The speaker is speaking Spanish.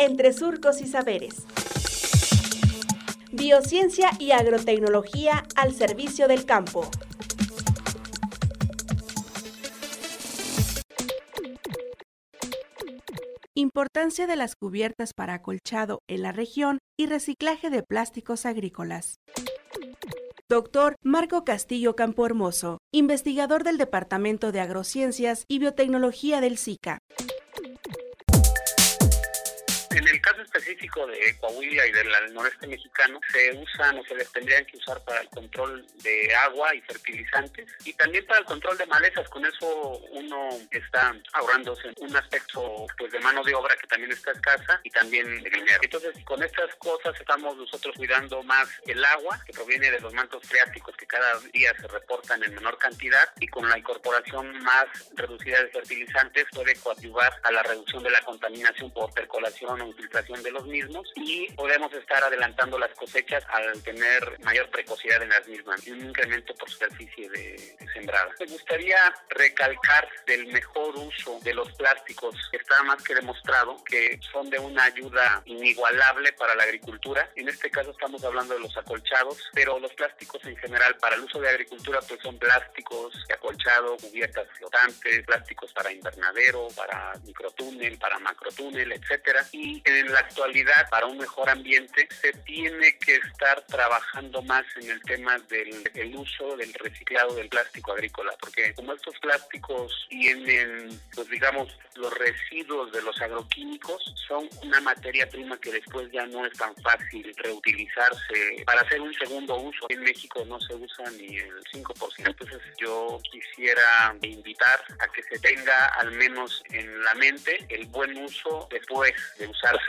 entre surcos y saberes. Biociencia y agrotecnología al servicio del campo. Importancia de las cubiertas para acolchado en la región y reciclaje de plásticos agrícolas. Doctor Marco Castillo Campo Hermoso, investigador del Departamento de Agrociencias y Biotecnología del SICA. Específico de Coahuila y del noreste mexicano, se usan o se les tendrían que usar para el control de agua y fertilizantes y también para el control de malezas. Con eso uno está ahorrándose un aspecto pues de mano de obra que también está escasa y también de dinero. Entonces, con estas cosas estamos nosotros cuidando más el agua que proviene de los mantos freáticos que cada día se reportan en menor cantidad y con la incorporación más reducida de fertilizantes puede coadyuvar a la reducción de la contaminación por percolación o infiltración de los mismos y podemos estar adelantando las cosechas al tener mayor precocidad en las mismas y un incremento por superficie de, sembrada. Me gustaría recalcar del mejor uso de los plásticos. Está más que demostrado que son de una ayuda inigualable para la agricultura. En este caso estamos hablando de los acolchados, pero los plásticos en general para el uso de agricultura pues son plásticos de acolchado, cubiertas flotantes, plásticos para invernadero, para microtúnel, para macrotúnel, etcétera. Y en la actualidad, para un mejor ambiente, se tiene que estar trabajando más en el tema del uso del reciclado del plástico agrícola, porque como estos plásticos tienen, pues digamos, los residuos de los agroquímicos, son una materia prima que después ya no es tan fácil reutilizarse para hacer un segundo uso. En México no se usa ni el 5%, entonces yo quisiera invitar a que se tenga al menos en la mente el buen uso después de usar los